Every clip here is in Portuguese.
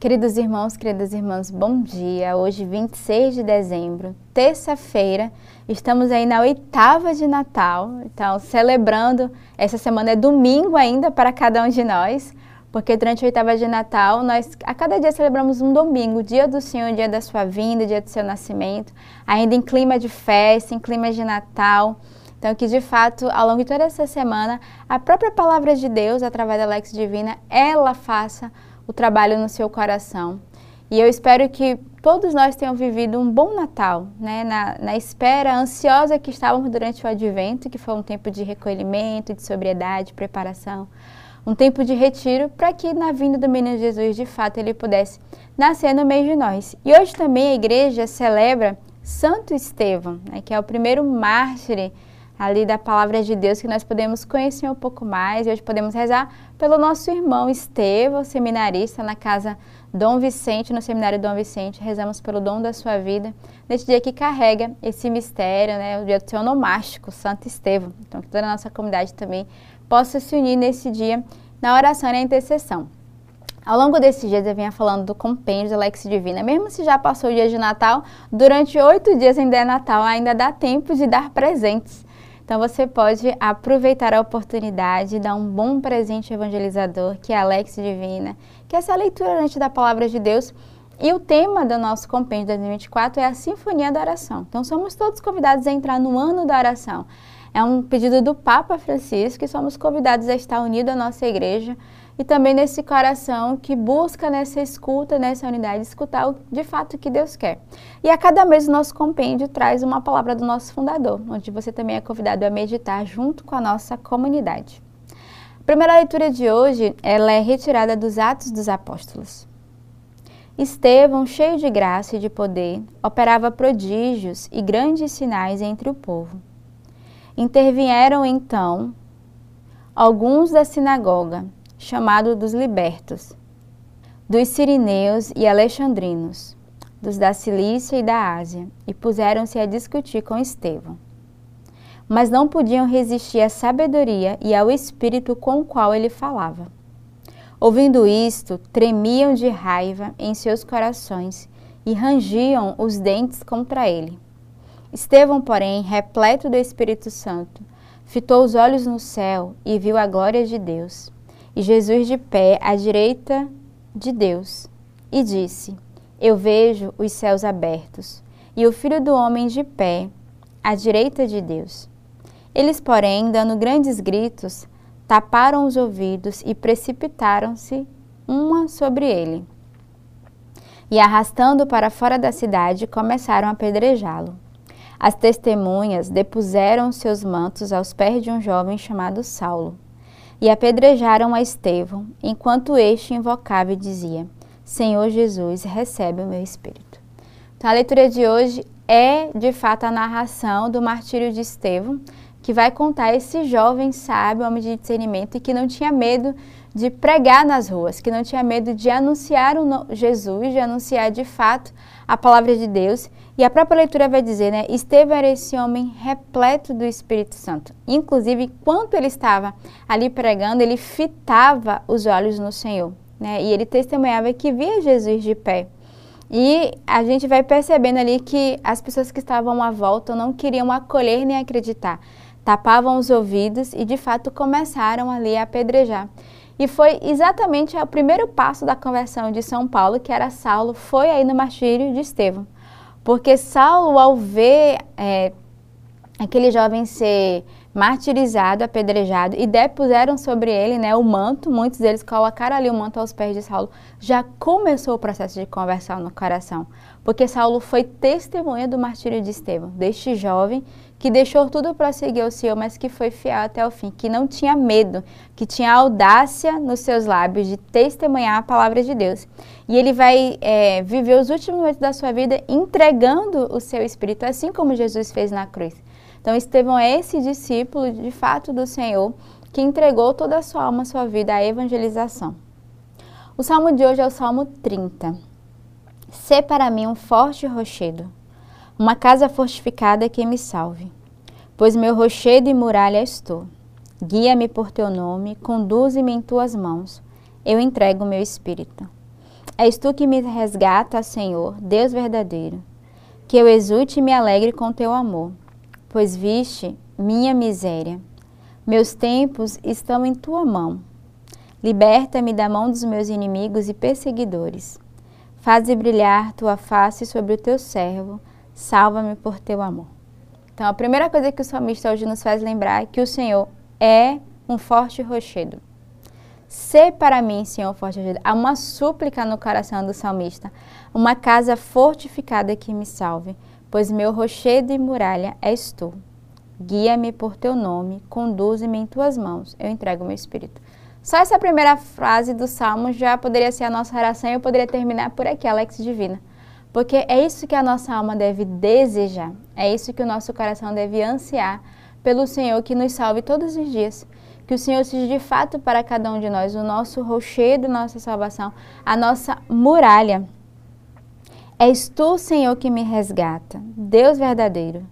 Queridos irmãos, queridas irmãs, bom dia. Hoje, 26 de dezembro, terça-feira, estamos aí na oitava de Natal. Então, celebrando, essa semana é domingo ainda para cada um de nós, porque durante a oitava de Natal, nós a cada dia celebramos um domingo, dia do Senhor, dia da sua vinda, dia do seu nascimento, ainda em clima de festa, em clima de Natal. Então, que de fato, ao longo de toda essa semana, a própria palavra de Deus, através da Lex Divina, ela faça o trabalho no seu coração. E eu espero que todos nós tenham vivido um bom Natal, né? na, na espera ansiosa que estávamos durante o Advento, que foi um tempo de recolhimento, de sobriedade, preparação, um tempo de retiro, para que na vinda do Menino Jesus, de fato, ele pudesse nascer no meio de nós. E hoje também a igreja celebra Santo Estevão, né? que é o primeiro mártir ali da palavra de Deus que nós podemos conhecer um pouco mais. E hoje podemos rezar pelo nosso irmão Estevão, seminarista na casa Dom Vicente, no seminário Dom Vicente. Rezamos pelo dom da sua vida, neste dia que carrega esse mistério, né, o dia do seu nomástico, Santo Estevão. Então, que toda a nossa comunidade também possa se unir nesse dia na oração e na intercessão. Ao longo desses dias eu vinha falando do compêndio da Lex Divina. Mesmo se já passou o dia de Natal, durante oito dias ainda é Natal, ainda dá tempo de dar presentes. Então você pode aproveitar a oportunidade e dar um bom presente evangelizador, que é Alex Divina, que é essa leitura antes da palavra de Deus. E o tema do nosso compêndio 2024 é a Sinfonia da Oração. Então somos todos convidados a entrar no ano da oração. É um pedido do Papa Francisco e somos convidados a estar unidos à nossa igreja e também nesse coração que busca nessa escuta, nessa unidade, escutar o, de fato o que Deus quer. E a cada mês o nosso compêndio traz uma palavra do nosso fundador, onde você também é convidado a meditar junto com a nossa comunidade. A primeira leitura de hoje, ela é retirada dos Atos dos Apóstolos. Estevão, cheio de graça e de poder, operava prodígios e grandes sinais entre o povo. Intervieram então alguns da sinagoga, chamado dos libertos, dos sirineus e alexandrinos, dos da Cilícia e da Ásia, e puseram-se a discutir com Estevão. Mas não podiam resistir à sabedoria e ao espírito com o qual ele falava. Ouvindo isto, tremiam de raiva em seus corações e rangiam os dentes contra ele. Estevão, porém, repleto do Espírito Santo, fitou os olhos no céu e viu a glória de Deus e Jesus de pé à direita de Deus, e disse: Eu vejo os céus abertos e o Filho do Homem de pé à direita de Deus. Eles, porém, dando grandes gritos, taparam os ouvidos e precipitaram-se uma sobre ele. E arrastando para fora da cidade, começaram a apedrejá-lo. As testemunhas depuseram seus mantos aos pés de um jovem chamado Saulo e apedrejaram a Estevão, enquanto este invocava e dizia: Senhor Jesus, recebe o meu espírito. Então, a leitura de hoje é, de fato, a narração do martírio de Estevão, que vai contar esse jovem sábio, homem de discernimento, e que não tinha medo de pregar nas ruas, que não tinha medo de anunciar o Jesus, de anunciar de fato a palavra de Deus. E a própria leitura vai dizer, né? Estevão era esse homem repleto do Espírito Santo. Inclusive, enquanto ele estava ali pregando, ele fitava os olhos no Senhor, né? E ele testemunhava que via Jesus de pé. E a gente vai percebendo ali que as pessoas que estavam à volta não queriam acolher nem acreditar. Tapavam os ouvidos e de fato começaram ali a apedrejar. E foi exatamente o primeiro passo da conversão de São Paulo, que era Saulo, foi aí no martírio de Estevão. Porque Saulo, ao ver é, aquele jovem ser martirizado, apedrejado, e depuseram sobre ele né, o manto, muitos deles colocaram ali o manto aos pés de Saulo, já começou o processo de conversão no coração. Porque Saulo foi testemunha do martírio de Estevão, deste jovem que deixou tudo para seguir o Senhor, mas que foi fiel até o fim, que não tinha medo, que tinha audácia nos seus lábios de testemunhar a palavra de Deus. E ele vai é, viver os últimos momentos da sua vida entregando o seu espírito, assim como Jesus fez na cruz. Então, Estevão é esse discípulo, de fato, do Senhor, que entregou toda a sua alma, sua vida à evangelização. O salmo de hoje é o Salmo 30. Sê para mim um forte rochedo uma casa fortificada que me salve. Pois meu rochedo e muralha és tu. Guia-me por teu nome, conduze-me em tuas mãos. Eu entrego meu espírito. És tu que me resgata, Senhor, Deus verdadeiro. Que eu exulte e me alegre com teu amor, pois viste minha miséria. Meus tempos estão em tua mão. Liberta-me da mão dos meus inimigos e perseguidores. Faze brilhar tua face sobre o teu servo. Salva-me por teu amor. Então, a primeira coisa que o salmista hoje nos faz lembrar é que o Senhor é um forte rochedo. Sê para mim, Senhor, forte rochedo. Há uma súplica no coração do salmista. Uma casa fortificada que me salve, pois meu rochedo e muralha és tu. Guia-me por teu nome, conduze-me em tuas mãos. Eu entrego meu espírito. Só essa primeira frase do salmo já poderia ser a nossa oração e eu poderia terminar por aqui, Alex Divina. Porque é isso que a nossa alma deve desejar, é isso que o nosso coração deve ansiar pelo Senhor que nos salve todos os dias. Que o Senhor seja de fato para cada um de nós o nosso rochedo, nossa salvação, a nossa muralha. És tu, Senhor, que me resgata, Deus verdadeiro,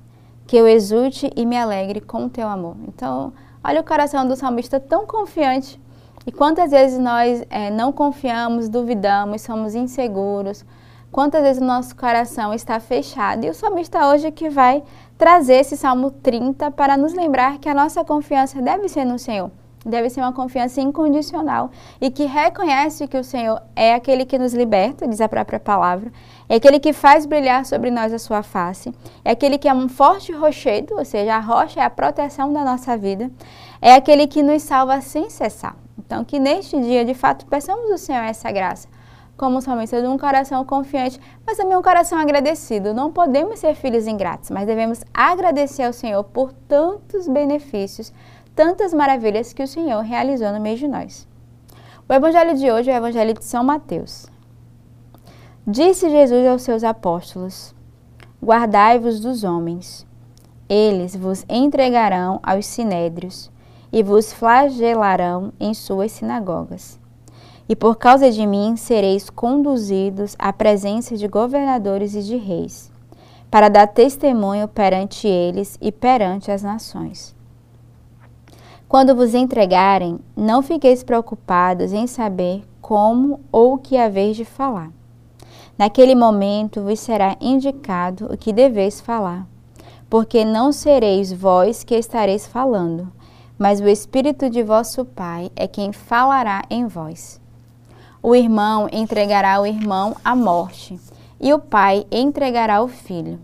que eu exulte e me alegre com o teu amor. Então, olha o coração do salmista tão confiante. E quantas vezes nós é, não confiamos, duvidamos, somos inseguros, Quantas vezes o nosso coração está fechado? E o salmista hoje que vai trazer esse Salmo 30 para nos lembrar que a nossa confiança deve ser no Senhor. Deve ser uma confiança incondicional e que reconhece que o Senhor é aquele que nos liberta, diz a própria palavra, é aquele que faz brilhar sobre nós a sua face, é aquele que é um forte rochedo, ou seja, a rocha é a proteção da nossa vida, é aquele que nos salva sem cessar. Então, que neste dia, de fato, peçamos ao Senhor essa graça como salmista, de um coração confiante, mas também um coração agradecido. Não podemos ser filhos ingratos, mas devemos agradecer ao Senhor por tantos benefícios, tantas maravilhas que o Senhor realizou no meio de nós. O evangelho de hoje é o evangelho de São Mateus. Disse Jesus aos seus apóstolos: Guardai-vos dos homens. Eles vos entregarão aos sinédrios e vos flagelarão em suas sinagogas e por causa de mim sereis conduzidos à presença de governadores e de reis, para dar testemunho perante eles e perante as nações. Quando vos entregarem, não fiqueis preocupados em saber como ou o que haveis de falar. Naquele momento vos será indicado o que deveis falar, porque não sereis vós que estareis falando, mas o Espírito de vosso Pai é quem falará em vós. O irmão entregará o irmão à morte, e o pai entregará o filho.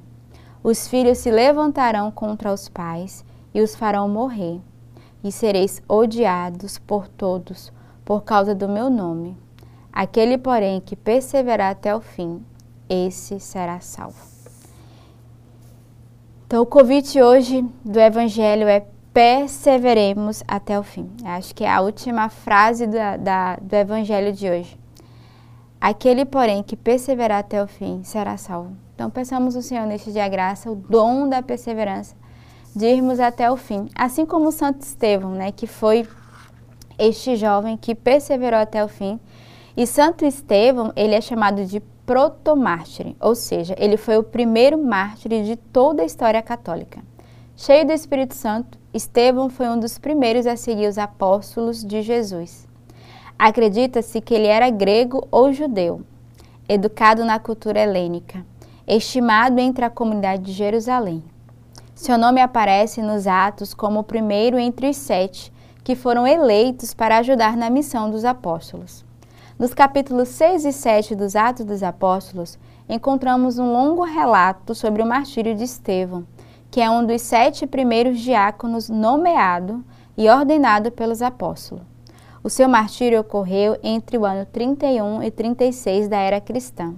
Os filhos se levantarão contra os pais e os farão morrer, e sereis odiados por todos por causa do meu nome. Aquele, porém, que perseverar até o fim, esse será salvo. Então, o convite hoje do Evangelho é perseveremos até o fim. Acho que é a última frase da, da, do Evangelho de hoje. Aquele, porém, que perseverar até o fim será salvo. Então, peçamos ao Senhor neste dia a graça, o dom da perseverança, de irmos até o fim. Assim como o Santo Estevão, né, que foi este jovem que perseverou até o fim. E Santo Estevão, ele é chamado de protomártir, ou seja, ele foi o primeiro mártir de toda a história católica. Cheio do Espírito Santo, Estevão foi um dos primeiros a seguir os apóstolos de Jesus. Acredita-se que ele era grego ou judeu, educado na cultura helênica, estimado entre a comunidade de Jerusalém. Seu nome aparece nos Atos como o primeiro entre os sete que foram eleitos para ajudar na missão dos apóstolos. Nos capítulos 6 e 7 dos Atos dos Apóstolos, encontramos um longo relato sobre o martírio de Estevão, que é um dos sete primeiros diáconos nomeado e ordenado pelos apóstolos. O seu martírio ocorreu entre o ano 31 e 36 da era cristã.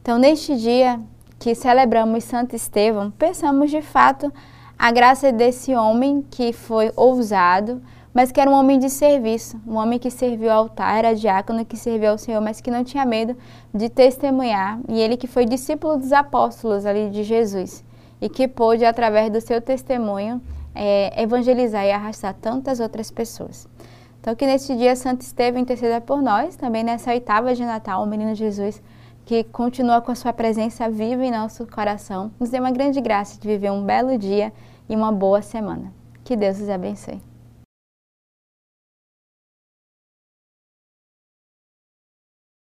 Então, neste dia que celebramos Santo Estevão, pensamos de fato a graça desse homem que foi ousado, mas que era um homem de serviço, um homem que serviu ao altar, era diácono que serviu ao Senhor, mas que não tinha medo de testemunhar, e ele que foi discípulo dos apóstolos ali de Jesus e que pôde, através do seu testemunho, é, evangelizar e arrastar tantas outras pessoas. Então, que neste dia Santo Estevão interceda por nós, também nessa oitava de Natal, o Menino Jesus, que continua com a sua presença viva em nosso coração, nos dê uma grande graça de viver um belo dia e uma boa semana. Que Deus os abençoe.